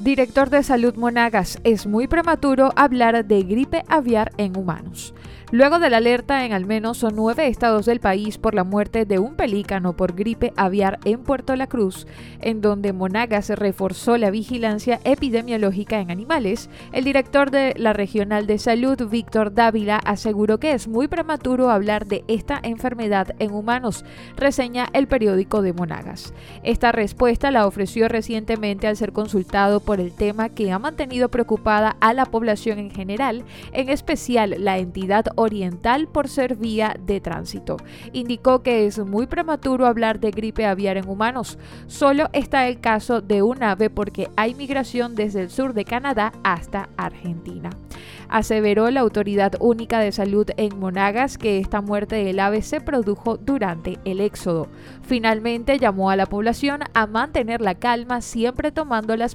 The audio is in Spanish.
Director de Salud Monagas, es muy prematuro hablar de gripe aviar en humanos. Luego de la alerta en al menos nueve estados del país por la muerte de un pelícano por gripe aviar en Puerto La Cruz, en donde Monagas reforzó la vigilancia epidemiológica en animales, el director de la Regional de Salud, Víctor Dávila, aseguró que es muy prematuro hablar de esta enfermedad en humanos, reseña el periódico de Monagas. Esta respuesta la ofreció recientemente al ser consultado por el tema que ha mantenido preocupada a la población en general, en especial la entidad oriental por ser vía de tránsito. Indicó que es muy prematuro hablar de gripe aviar en humanos. Solo está el caso de un ave porque hay migración desde el sur de Canadá hasta Argentina. Aseveró la Autoridad Única de Salud en Monagas que esta muerte del ave se produjo durante el éxodo. Finalmente llamó a la población a mantener la calma siempre tomando las